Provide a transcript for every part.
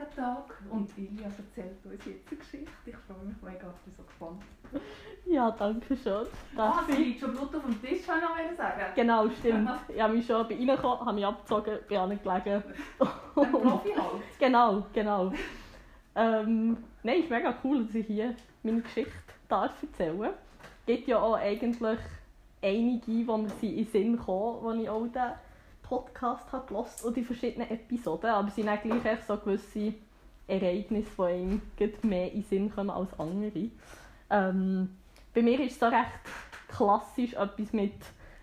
Regentag und Ilja erzählt uns jetzt eine Geschichte. Ich freue mich mega, ich bin so gespannt. Ja, danke schön. Ah, sie liegt schon Blut auf dem Tisch, ich noch sagen. Genau, stimmt. Ich habe mich schon bei reingekommen, habe mich abgezogen, bin. Ein Profi halt. genau, genau. Ähm, nein, ist mega cool, dass ich hier meine Geschichte darf erzählen darf. Es gibt ja auch eigentlich einige, die mir in den Sinn kommen, die ich auch den Podcast habe gehört und die verschiedenen Episoden. Aber es sind auch echt so gewisse Ereignisse, die einem mehr in den Sinn kommen als andere. Ähm, bei mir ist es so recht klassisch etwas mit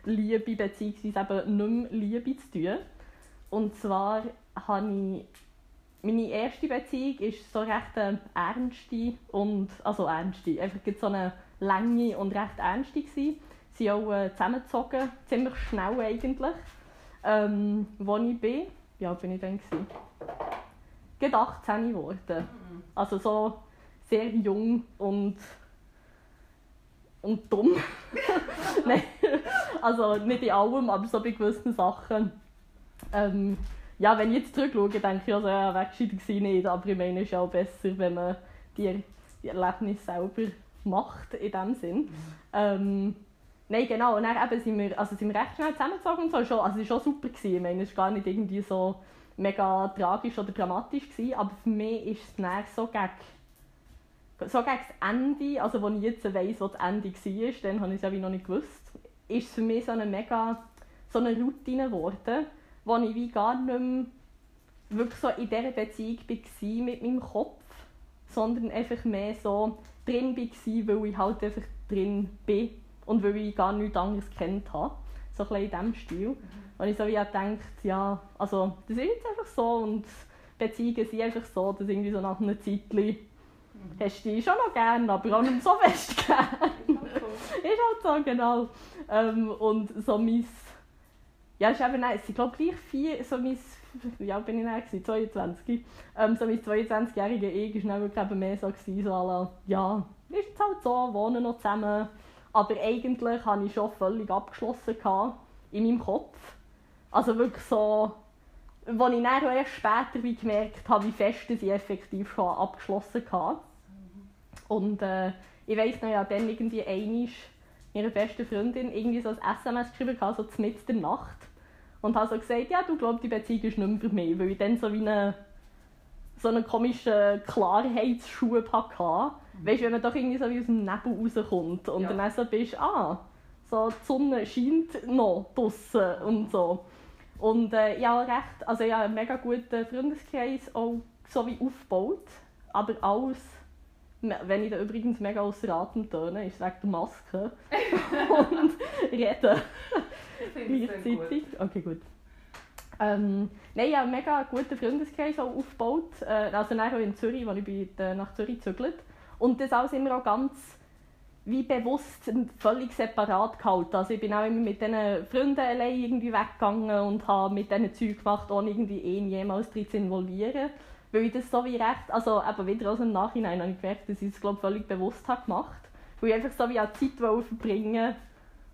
Liebe bzw. nicht mehr Liebe zu tun. Und zwar habe ich meine erste Beziehung ist so recht eine ernste und also ernste, einfach so eine lange und recht ernste gsi. Sie sind auch äh, zusammengezogen, ziemlich schnell eigentlich. Ähm, wo ich bin, wie alt bin ich dann gsi? Gerade 18 geworden. Also so sehr jung und und dumm. Nein, also nicht in allem, aber so bei gewissen Sachen. Ähm, ja, wenn ich jetzt zurückschaue, denke ich, also, ja, weggescheit war ich nicht, aber ich meine, es ist auch besser, wenn man die, die Erlebnisse selber macht, in dem Sinn. Mhm. Ähm, nein, genau, und dann eben sind wir, also sind wir recht schnell zusammengezogen und so, also es war schon super, gewesen. ich meine, es war gar nicht irgendwie so mega tragisch oder dramatisch, gewesen, aber für mich ist es so gegen so gegen das Ende, also als ich jetzt weiss, was das Ende war, dann habe ich es noch nicht gewusst, ist es für mich so eine mega so eine Routine geworden, wo ich wie gar nicht mehr wirklich so in dieser Beziehung war mit meinem Kopf, sondern einfach mehr so drin war, weil ich halt einfach drin bin und weil ich gar nichts anderes kennt habe. So ein in diesem Stil. Mhm. Und ich so wie gedacht, ja, also das ist jetzt einfach so und Beziehungen sind einfach so, dass irgendwie so nach einer Zeit hast du dich schon noch gern, aber auch nicht so fest gern. ist halt so, genau. Ähm, und so mein, ja, ist eben, nein, sind glaube gleich vier, so mein, ja, bin ich dann 22. Ähm, so mein 22-jähriger Ich war dann wirklich mehr so, gewesen, so alle, ja, ist jetzt halt so, wohnen noch zusammen. Aber eigentlich hatte ich schon völlig abgeschlossen in meinem Kopf. Also wirklich so, als ich dann erst später wie gemerkt habe, wie fest ich effektiv schon abgeschlossen hatte. Und äh, ich weiss noch, ja, dann irgendwie einmal ihre beste Freundin irgendwie so ein SMS geschrieben, so mitten der Nacht. Und habe so gesagt, ja, du glaubst, die Beziehung ist nicht mehr für mich, weil ich dann so wie eine, so einen komischen Klarheitsschub hatte. Mhm. Weißt du, wenn man doch irgendwie so wie aus dem Nebel rauskommt und ja. dann so bist, ah, so die Sonne scheint noch draussen und so. Und äh, ich habe recht, also ich habe einen mega guten Freundeskreis auch so wie aufgebaut, aber alles wenn ich da übrigens mega aus Atem töne, ist wegen der Maske und reden. Gleichzeitig. Okay, gut. Ähm, nein, ich habe einen mega guten Freundeskreis aufgebaut. Äh, also auch in Zürich, als ich bin, äh, nach Zürich gezögert Und das alles immer auch ganz wie bewusst völlig separat gehalten. Also ich bin auch immer mit diesen Freunden allein irgendwie weggegangen und habe mit diesen Zeug gemacht, ohne irgendwie ihn jemals drin zu involvieren. Weil ich das so wie recht, also eben wieder aus dem Nachhinein habe ich gemerkt, dass ich es glaube völlig bewusst habe gemacht. Weil ich einfach so wie auch Zeit verbringen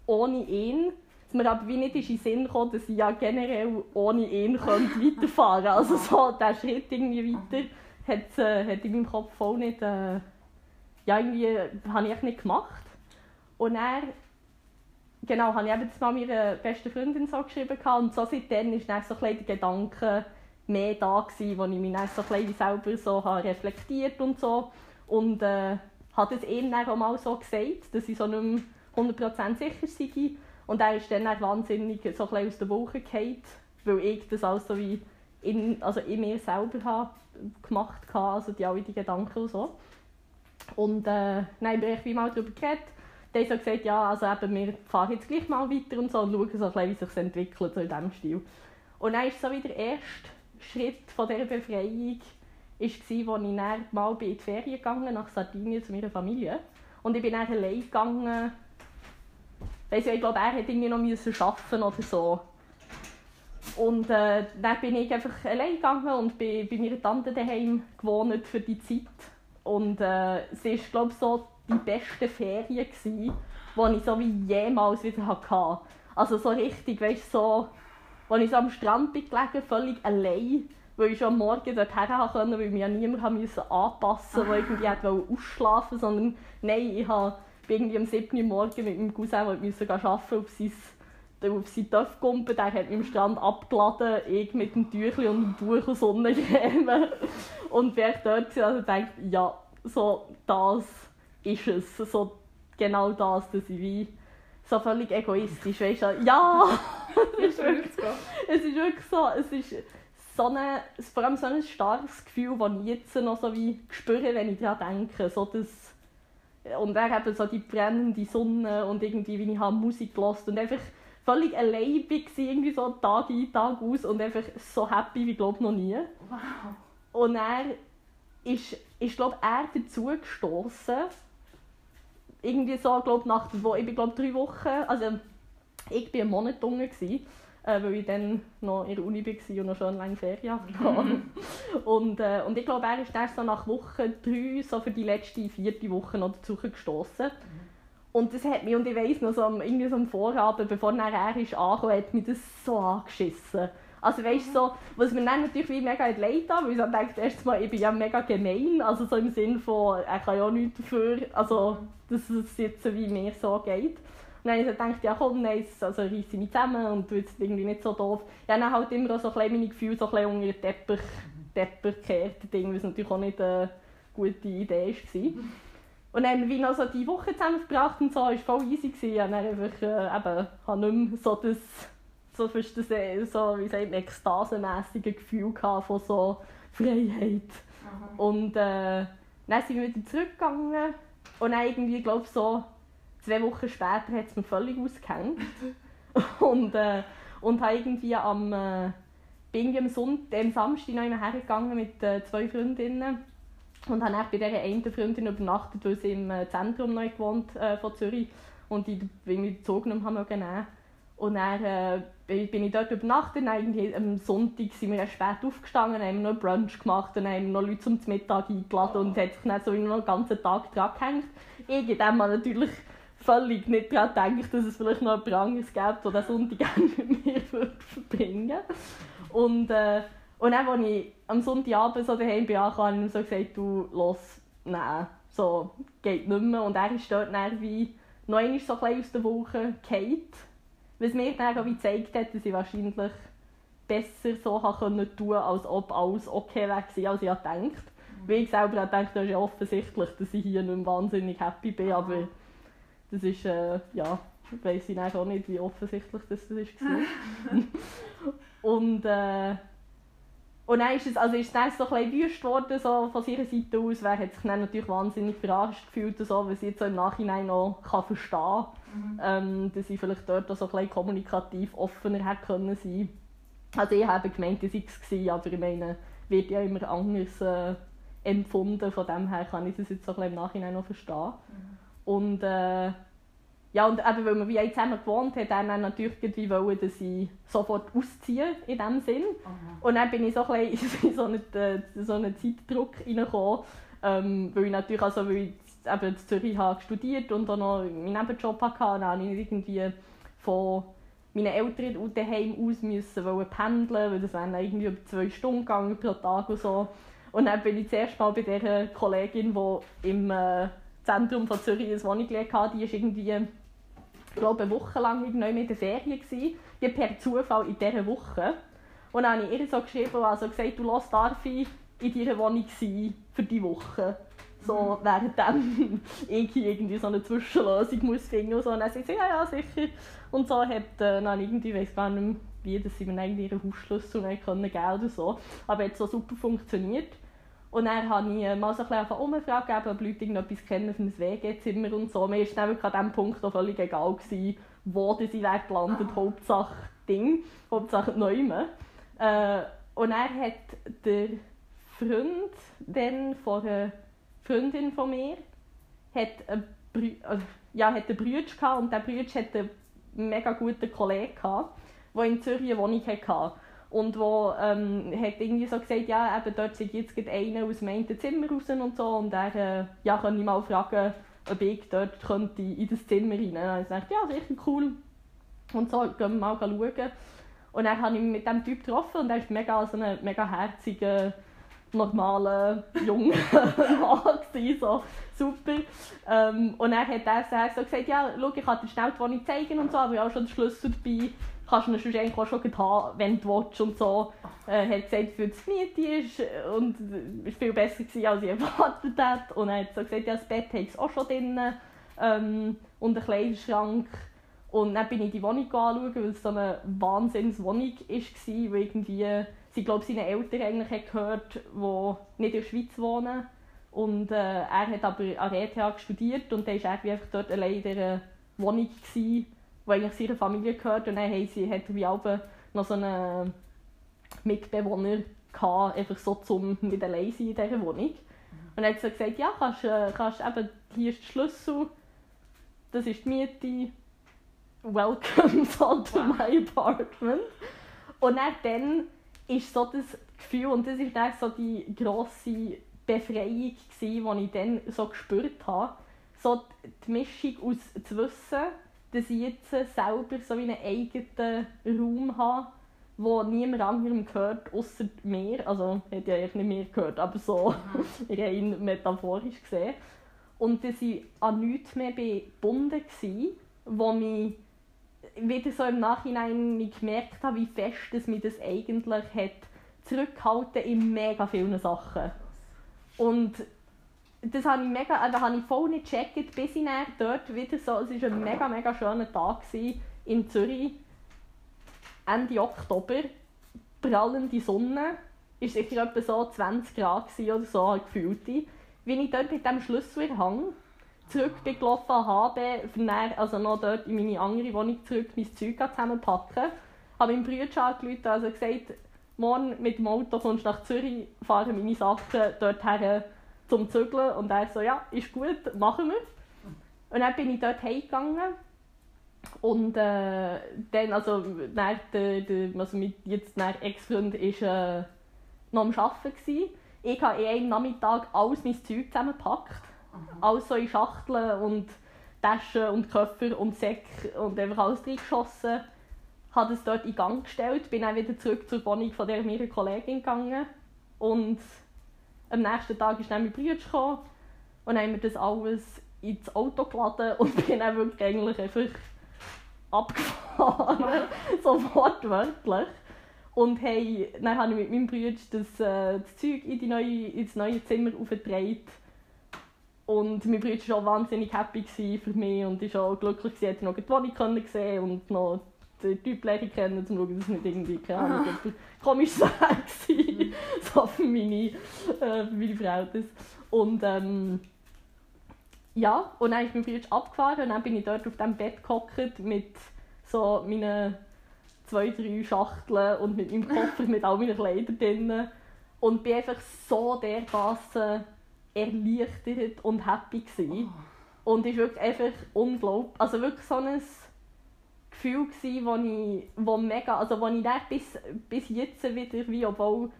ohne ihn. Dass mir aber wie nicht in den Sinn kam, dass ich ja generell ohne ihn könnte weiterfahren könnte. Also so der Schritt irgendwie weiter hat, äh, hat in meinem Kopf voll nicht, äh, ja irgendwie, habe ich nicht gemacht. Und er genau, habe ich eben das mal meiner besten Freundin so geschrieben und so seitdem ist dann so ein der Gedanke, mehr da gewesen, wo ich mich dann so ein selber so habe reflektiert und so. Und äh, hat es dann auch mal so gesagt, dass ich so nicht mehr 100% sicher sei. Und er ist dann wahnsinnig so ein aus der Woche gefallen, weil ich das alles so wie in, also in mir selber habe gemacht habe, also die, alle die Gedanken und so. Und äh, dann habe ich mal darüber geredet. Dann so gesagt, ja, also eben, wir fahren jetzt gleich mal weiter und so und schauen so ein bisschen, wie sich entwickelt, so in diesem Stil. Und dann ist so wieder erst Schritt von dieser Befreiung war, als ich dann mal in die Ferien gegangen nach Sardinien zu meiner Familie. Und ich bin dann allein gegangen. Weiss ich, ich glaube, er hätte irgendwie noch müssen arbeiten oder so. Und äh, dann bin ich einfach allein gegangen und bin bei meiner Tante daheim gewohnt für die Zeit. Und äh, es war, glaube ich, so die beste Ferien, die ich so wie jemals wieder hatte. Also so richtig, weißt du, so als ich so am Strand bin gelegen, völlig allein, weil ich schon am Morgen dort her konnte, weil mich ja niemand haben müssen anpassen musste, der irgendwie hat ausschlafen sondern nein, ich habe irgendwie am 7. Uhr morgen mit meinem Cousin müssen arbeiten auf sein auf seinen Töpfkumpen, der hat mich am Strand abgeladen, ich mit dem Tüchli und dem Buch und Sonnencreme. Und wer dort war, also denkt, ja, so das ist es. So genau das, dass ich wie so völlig egoistisch, weißt du, ja! es, ist wirklich, es ist wirklich so, es ist so eine, vor allem so ein starkes Gefühl, das ich jetzt noch so wie spüre, wenn ich daran denke, so das, und dann eben so die brennende Sonne und irgendwie, wie ich habe Musik gehört und einfach völlig allein war, irgendwie so Tag ein, Tag aus und einfach so happy wie, glaube noch nie. Wow. Und er ist, ist glaube er dazu gestoßen irgendwie so, glaube nach, wo, ich bin glaube drei Wochen, also ich war einen Monat unten, gewesen, äh, weil ich dann noch in der Uni war und noch schon lange Ferien hatte. und, äh, und ich glaube, er ist erst so nach Woche drei, so für die letzte, vierte Woche noch dazu gestoßen. Mhm. Und das hat mich, und ich weiss noch, so am, irgendwie so am Vorabend, bevor er, ist angekommen, hat mich das so angeschissen. Also weißt so, was mir dann natürlich wie mega leid an, weil ich dann denke, erstens mal, ich bin ja mega gemein, also so im Sinne von, er kann ja nichts dafür, also dass es jetzt wie mir so geht. Und dann habe ich gedacht, ja komm, nein, also reiße mich zusammen und tue jetzt irgendwie nicht so doof. Ja, dann halt immer so ein meine Gefühle so ein unter den Teppich, Teppich gekehrt, Ding, was natürlich auch nicht eine gute Idee war. Und dann wir noch so die Woche zusammen verbracht und so, war voll easy. Gewesen. Und dann einfach, äh, eben, habe nicht mehr so das, so fast das, äh, so, wie sagt man, ekstasemässige Gefühl von so Freiheit. Aha. Und äh, dann sind wir wieder zurückgegangen und dann irgendwie, glaube so zwei Wochen später hat es mir völlig ausgehängt. und, äh, und habe irgendwie am, äh, bin am, Sonntag, am Samstag noch hergegangen mit äh, zwei Freundinnen und habe bei dieser einen Freundin übernachtet, weil sie im äh, Zentrum neu gewohnt äh, von Zürich und ich irgendwie den Zug genommen habe. Und dann äh, bin ich dort übernachtet und irgendwie am Sonntag sind wir spät aufgestanden, haben noch Brunch gemacht und haben noch Leute zum Mittag eingeladen und hat sich dann so noch den ganzen Tag dran gehängt. Ich in dem natürlich völlig nicht daran gedacht, dass es vielleicht noch jemand anderes gibt, der den Sonntag mit mir verbringen würde. Und äh, und dann, als ich am Sonntagabend so daheim bin, habe ich ihm so gesagt, du, los, nein, so, geht nicht mehr. Und er ist dort dann wie noch einmal so ein aus der Woche gefallen. Was mir dann auch gezeigt hat, dass ich wahrscheinlich besser so tun konnte, als ob alles okay wäre, als ich gedacht habe. Weil ich selber gedacht, das ist ja offensichtlich, dass ich hier nicht wahnsinnig happy bin, aber das ist, äh, ja, ich weiss ich auch nicht, wie offensichtlich das war. Und äh, und dann ist es, also ist es so ein wüst geworden so von ihrer Seite aus. Wer hat sich dann natürlich wahnsinnig verarscht gefühlt, so, was ich jetzt so im Nachhinein noch kann verstehen kann. Mhm. Ähm, dass ich vielleicht dort auch so ein kommunikativ offener hätte können sein Also ich habe gemeint, das war es, aber ich meine, wird ja immer anders äh, empfunden. Von dem her kann ich das jetzt so ein im Nachhinein noch verstehen. Mhm. Und äh, ja, und eben, weil wir wie zusammen gewohnt haben, dann natürlich irgendwie wollen, dass ich sofort ausziehe, in dem Sinn. Aha. Und dann bin ich so ein bisschen in so einen, äh, so einen Zeitdruck reingekommen, ähm, weil ich natürlich, also, weil ich eben in Zürich habe studiert und dann noch meinen Nebenjob hatte, dann habe ich irgendwie von meinen Eltern daheim aus müssen wollen pendeln, weil das wären irgendwie über zwei Stunden gegangen pro Tag und so. Und dann bin ich zuerst mal bei dieser Kollegin, die im äh, Zentrum von Zürich eine Wohnung hatte, die ist irgendwie, ich glaube, eine Woche lang in der Ferien gewesen. Die per Zufall in dieser Woche. Und dann habe ich ihr so geschrieben, also gesagt, du lass darf ich in deiner Wohnung sein für die Woche. So, mhm. während ich irgendwie so eine Zwischenlösung muss finden muss. Und dann sagt sie, ja, ja, sicher. Und so hat äh, dann irgendwie, ich weiß gar nicht mehr, wie, dass sie mir eigentlich ihren Hausschlüssel nicht können geben oder so. Aber es hat so super funktioniert. Und dann habe ich mal so ein bisschen umgefragt, ob Leute irgendetwas kennen für ein WG-Zimmer und so. Mir war nämlich an diesem Punkt auch völlig egal, gewesen, wo sie gelandet Hauptsache Ding, Hauptsache Neumann. Äh, und er hat der Freund dann von einer Freundin von mir hat einen, Brü äh, ja, hat einen Bruder gehabt und der Bruder hatte einen mega guten Kollegen gehabt, der in Zürich eine Wohnung hatte und wo ähm, hat irgendwie so gesagt, ja, eben dort sind jetzt einer aus dem einen Zimmer raus und so und er äh, ja, kann ich mal fragen, ob ich dort könnte in das Zimmer rein. Und ich dachte, ja, sicher cool. Und so gehen wir mal schauen. Und dann habe ich mich mit diesem Typ getroffen und er ist mega, so ein mega herziger, normaler, junger Mann gewesen, so super. Ähm, und dann hat er so gesagt, ja, schau, ich kann dir schnell die Wohnung zeigen und so, aber ich auch schon den Schlüssel dabei. Kannst du ihn eigentlich auch schon haben, wenn du willst und so. Er hat gesagt, für die Miete ist und es war viel besser gewesen, als ich erwartet hätte. Und er hat so gesagt, ja, das Bett hat es auch schon drin ähm, und einen Kleiderschrank. Und dann bin ich die Wohnung anschauen, weil es so eine Wahnsinnswohnung war, wo irgendwie, sie glaube seine Eltern eigentlich gehört, die nicht in der Schweiz wohnen. Und äh, er hat aber an der ETH studiert und dann war er einfach dort allein in dieser Wohnung, gewesen, die eigentlich seiner Familie gehört. Und dann haben sie, hat wie noch so einen Mitbewohner gehabt, einfach so zum nicht allein sein in dieser Wohnung. Und er hat so gesagt, ja, kannst, äh, kannst eben, hier ist der Schlüssel, das ist die Miete, welcome so to my apartment. Und dann ist so das Gefühl, und das ist dann so die grosse Befreiung, gewesen, die ich dann so gespürt habe, so die Mischung aus zu wissen, dass ich jetzt selber so einen eigenen Raum habe, wo niemand anderem gehört, außer mir. Also, hat ja nicht mehr gehört, aber so mhm. rein metaphorisch gesehen. Und dass ich an nichts mehr gebunden war, wo mich wieder so im Nachhinein gemerkt habe, wie fest dass mich das eigentlich hat zurückgehalten in mega vielen Sachen. Und das habe ich mega, da habe ich voll nicht gecheckt, bis ich dann dort wieder so, es war ein mega, mega schöner Tag in Zürich, Ende Oktober, prallende Sonne, ist sicher etwa so 20 Grad oder so, halt gefühlt. Wie ich dort mit dem Schlüssel in Hang zurück gelaufen HB, dann, also noch dort in meine andere Wohnung zurück mein Zeug zusammenpacken, habe meinem Bruder angerufen, also gesagt, morgen mit dem Auto kommst du nach Zürich, fahre meine Sachen dort her zum Zügeln und er so, ja, ist gut, machen wir. Und dann bin ich dort heimgegangen und äh, dann, also, dann, der, der, also mit jetzt Ex-Freund war äh, noch am Arbeiten. Gewesen. Ich habe in einem Nachmittag alles mein Zeug zusammengepackt. Mhm. Alles so in Schachteln und Taschen und Köffer und Säcke und einfach alles reingeschossen. Habe es dort in Gang gestellt, bin dann wieder zurück zur Wohnung von der meiner Kollegin gegangen. Und am nächsten Tag ist dann mein Bruder gekommen und dann haben wir das alles ins Auto geladen und bin dann wirklich eigentlich einfach abgefahren, so wortwörtlich. Und hey, dann habe ich mit meinem Bruder das, äh, das Zeug in die neue, ins neue Zimmer aufgetragen. Und mein Bruder war auch wahnsinnig happy für mich und war auch glücklich, dass er noch die Wohnung sehen und noch den Typ lernen kennen, um zu schauen, dass es nicht irgendwie, keine Ahnung, komisch war. so für meine, äh, für meine Verhältnisse. Und ähm, ja, und dann ist mein Bruder abgefahren und dann bin ich dort auf dem Bett gehockt mit so meinen zwei, drei Schachteln und mit meinem Koffer mit all meinen Kleidern drin. Und bin einfach so dermassen erleichtert und happy gewesen. Oh. Und war wirklich einfach unglaublich. Also wirklich so ein Gefühl gewesen, wo ich, wo mega, also wo ich bis, bis jetzt wieder, wie obwohl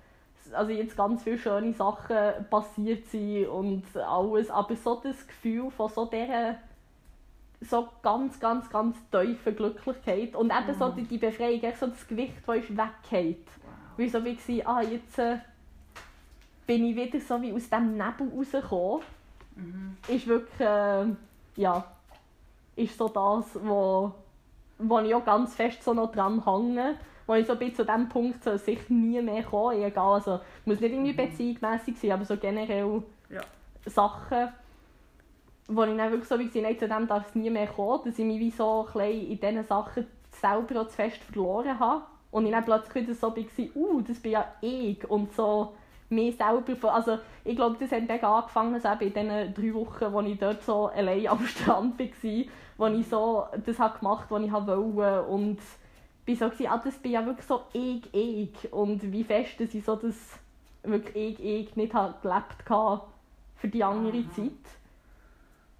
also jetzt ganz viele schöne Sachen passiert sind und alles, aber so das Gefühl von so dieser so ganz, ganz, ganz tiefen Glücklichkeit und eben mhm. so die, die Befreiung, so das Gewicht, das ist weggeht. Wow. Weil so wie war, ah, jetzt äh, bin ich wieder so wie aus dem Nebel rausgekommen. Mhm. Ist wirklich, äh, ja, ist so das, wo, wo ich auch ganz fest so noch dran hänge wo ich so bis zu diesem Punkt so sicher nie mehr kommen, egal, also muss nicht irgendwie mhm. beziehungsmässig sein, aber so generell ja. Sachen, wo ich dann wirklich so wie gesagt zu dem darf es nie mehr kommen, dass ich mich wie so ein in diesen Sachen selber auch zu fest verloren habe und ich dann plötzlich wieder so war, uh, das bin ja ich und so mir selber, also ich glaube, das hat mega angefangen so in diesen drei Wochen, wo ich dort so allein am Strand war, wo ich so das habe gemacht habe, was ich wollte und bin so gewesen, ah, das bin ja wirklich so ich, ich. Und wie fest, dass ich so das wirklich ich, ich nicht halt gelebt habe für die andere mhm. Zeit.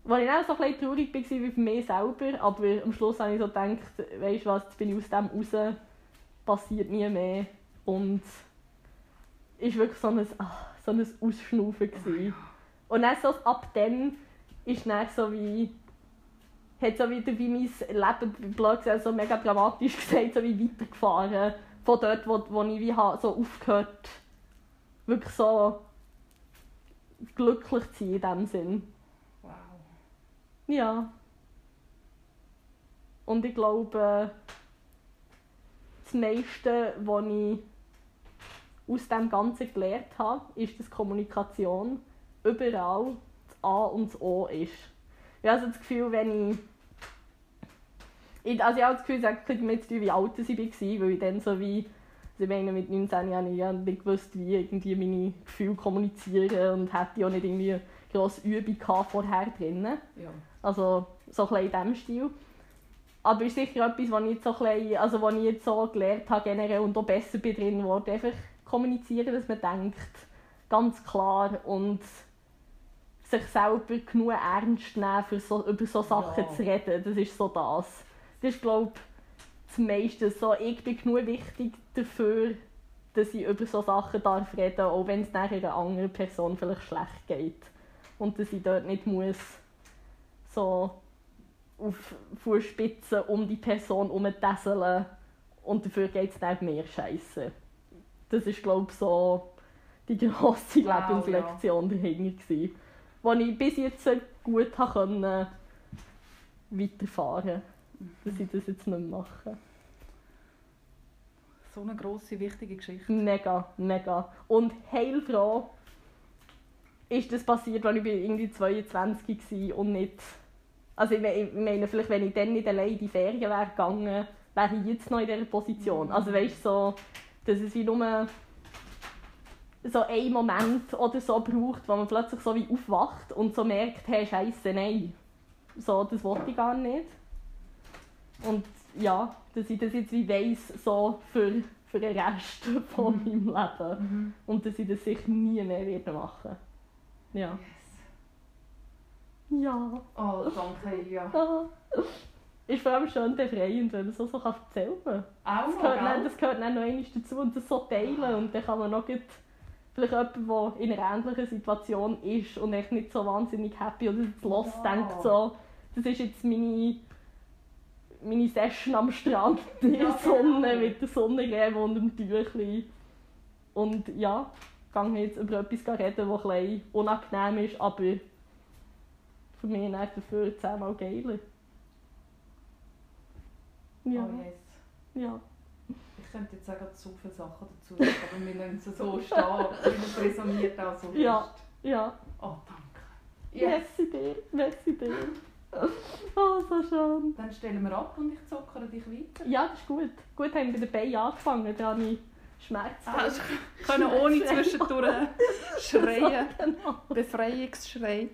Weil ich auch so ein bisschen traurig war wie für mich selber, aber am Schluss habe ich so gedacht, weißt du was, jetzt bin ich aus dem raus, passiert nie mehr. Und war wirklich so ein, ach, so ein Ausschnaufen. Gewesen. Und dann so ab dann ist dann so wie hat so wieder wie mein Leben, blöd gesagt, so mega dramatisch gesagt, so wie weitergefahren. Von dort, wo, wo ich wie ha- so aufgehört wirklich so glücklich zu sein in dem Sinn. Wow. Ja. Und ich glaube, das meiste, was ich aus dem Ganzen gelernt habe, ist, dass Kommunikation überall das A und das O ist. Ich habe also das Gefühl, wenn ich... ich also ich habe das Gefühl, bisschen damit zu tun, wie alt ich war, weil ich dann so wie... Also ich meine, mit 19 Jahren ich nicht gewusst, wie irgendwie meine Gefühle kommunizieren und hätte auch nicht irgendwie eine grosse Übung vorher drinnen. Ja. Also so ein in diesem Stil. Aber es ist sicher etwas, was ich jetzt so, ein bisschen, also was ich jetzt so gelernt habe generell und auch besser bin drin geworden. Einfach kommunizieren, was man denkt. Ganz klar und sich selber genug ernst nehmen, für so, über so Sachen Ja. zu reden. Das ist so das. Das ist, glaube ich, das meiste. So, ich bin genug wichtig dafür, dass ich über so Sachen darf reden auch wenn es nachher einer anderen Person vielleicht schlecht geht. Und dass ich dort nicht muss so auf Fußspitzen um die Person herumtesseln und dafür geht es dann mehr Scheiße. Das ist glaube ich so die grosse Wow, Lebenslektion dahinter gewesen, die ich bis jetzt gut können weiterfahren dass ich das jetzt nicht mache. So eine grosse, wichtige Geschichte. Mega, mega. Und heilfroh ist das passiert, als ich irgendwie 22 war und nicht... Also ich me- ich meine, vielleicht wenn ich dann nicht allein in die Ferien wäre gegangen, wäre ich jetzt noch in dieser Position. Mhm. Also weißt du, so, dass es wie nur so einen Moment oder so braucht, wo man plötzlich so wie aufwacht und so merkt, hey, Scheiße, nein, so, das wollte ich gar nicht. Und ja, dass ich das jetzt wie weiss, so für, für den Rest von meinem Leben. Mhm. Und dass ich das sicher nie mehr werde machen Ja. Yes. Ja. Oh, danke, Elia. Ist vor allem schön befreiend, wenn man so, kann erzählen kann. Auch Das gehört, dann, das gehört dann noch einmal dazu und das so teilen. Und dann kann man noch gut vielleicht jemand, der in einer ähnlichen Situation ist und echt nicht so wahnsinnig happy oder los Ja. denkt, so, das ist jetzt meine, meine Session am Strand in der Ja, Sonne genau. mit der Sonnencreme und dem Tüchli. Und ja, ich gehe jetzt über etwas reden, das ein bisschen unangenehm ist, aber für mich dann dafür zehnmal geiler. Ja, Oh, yes. ja. Ich könnte jetzt sagen, so viele Sachen dazu sagen, aber wir lassen es so stehen, weil es resoniert auch so Ja. fest. Ja, Oh, danke. Yes. merci dir, merci dir. Oh, so schön. Dann stellen wir ab und ich zockere dich weiter. Ja, das ist gut. Gut haben wir bei den Beinen angefangen, da habe ich Schmerzen. Ah, ich können ohne zwischendurch schreien. Genau. Befreiungsschrei.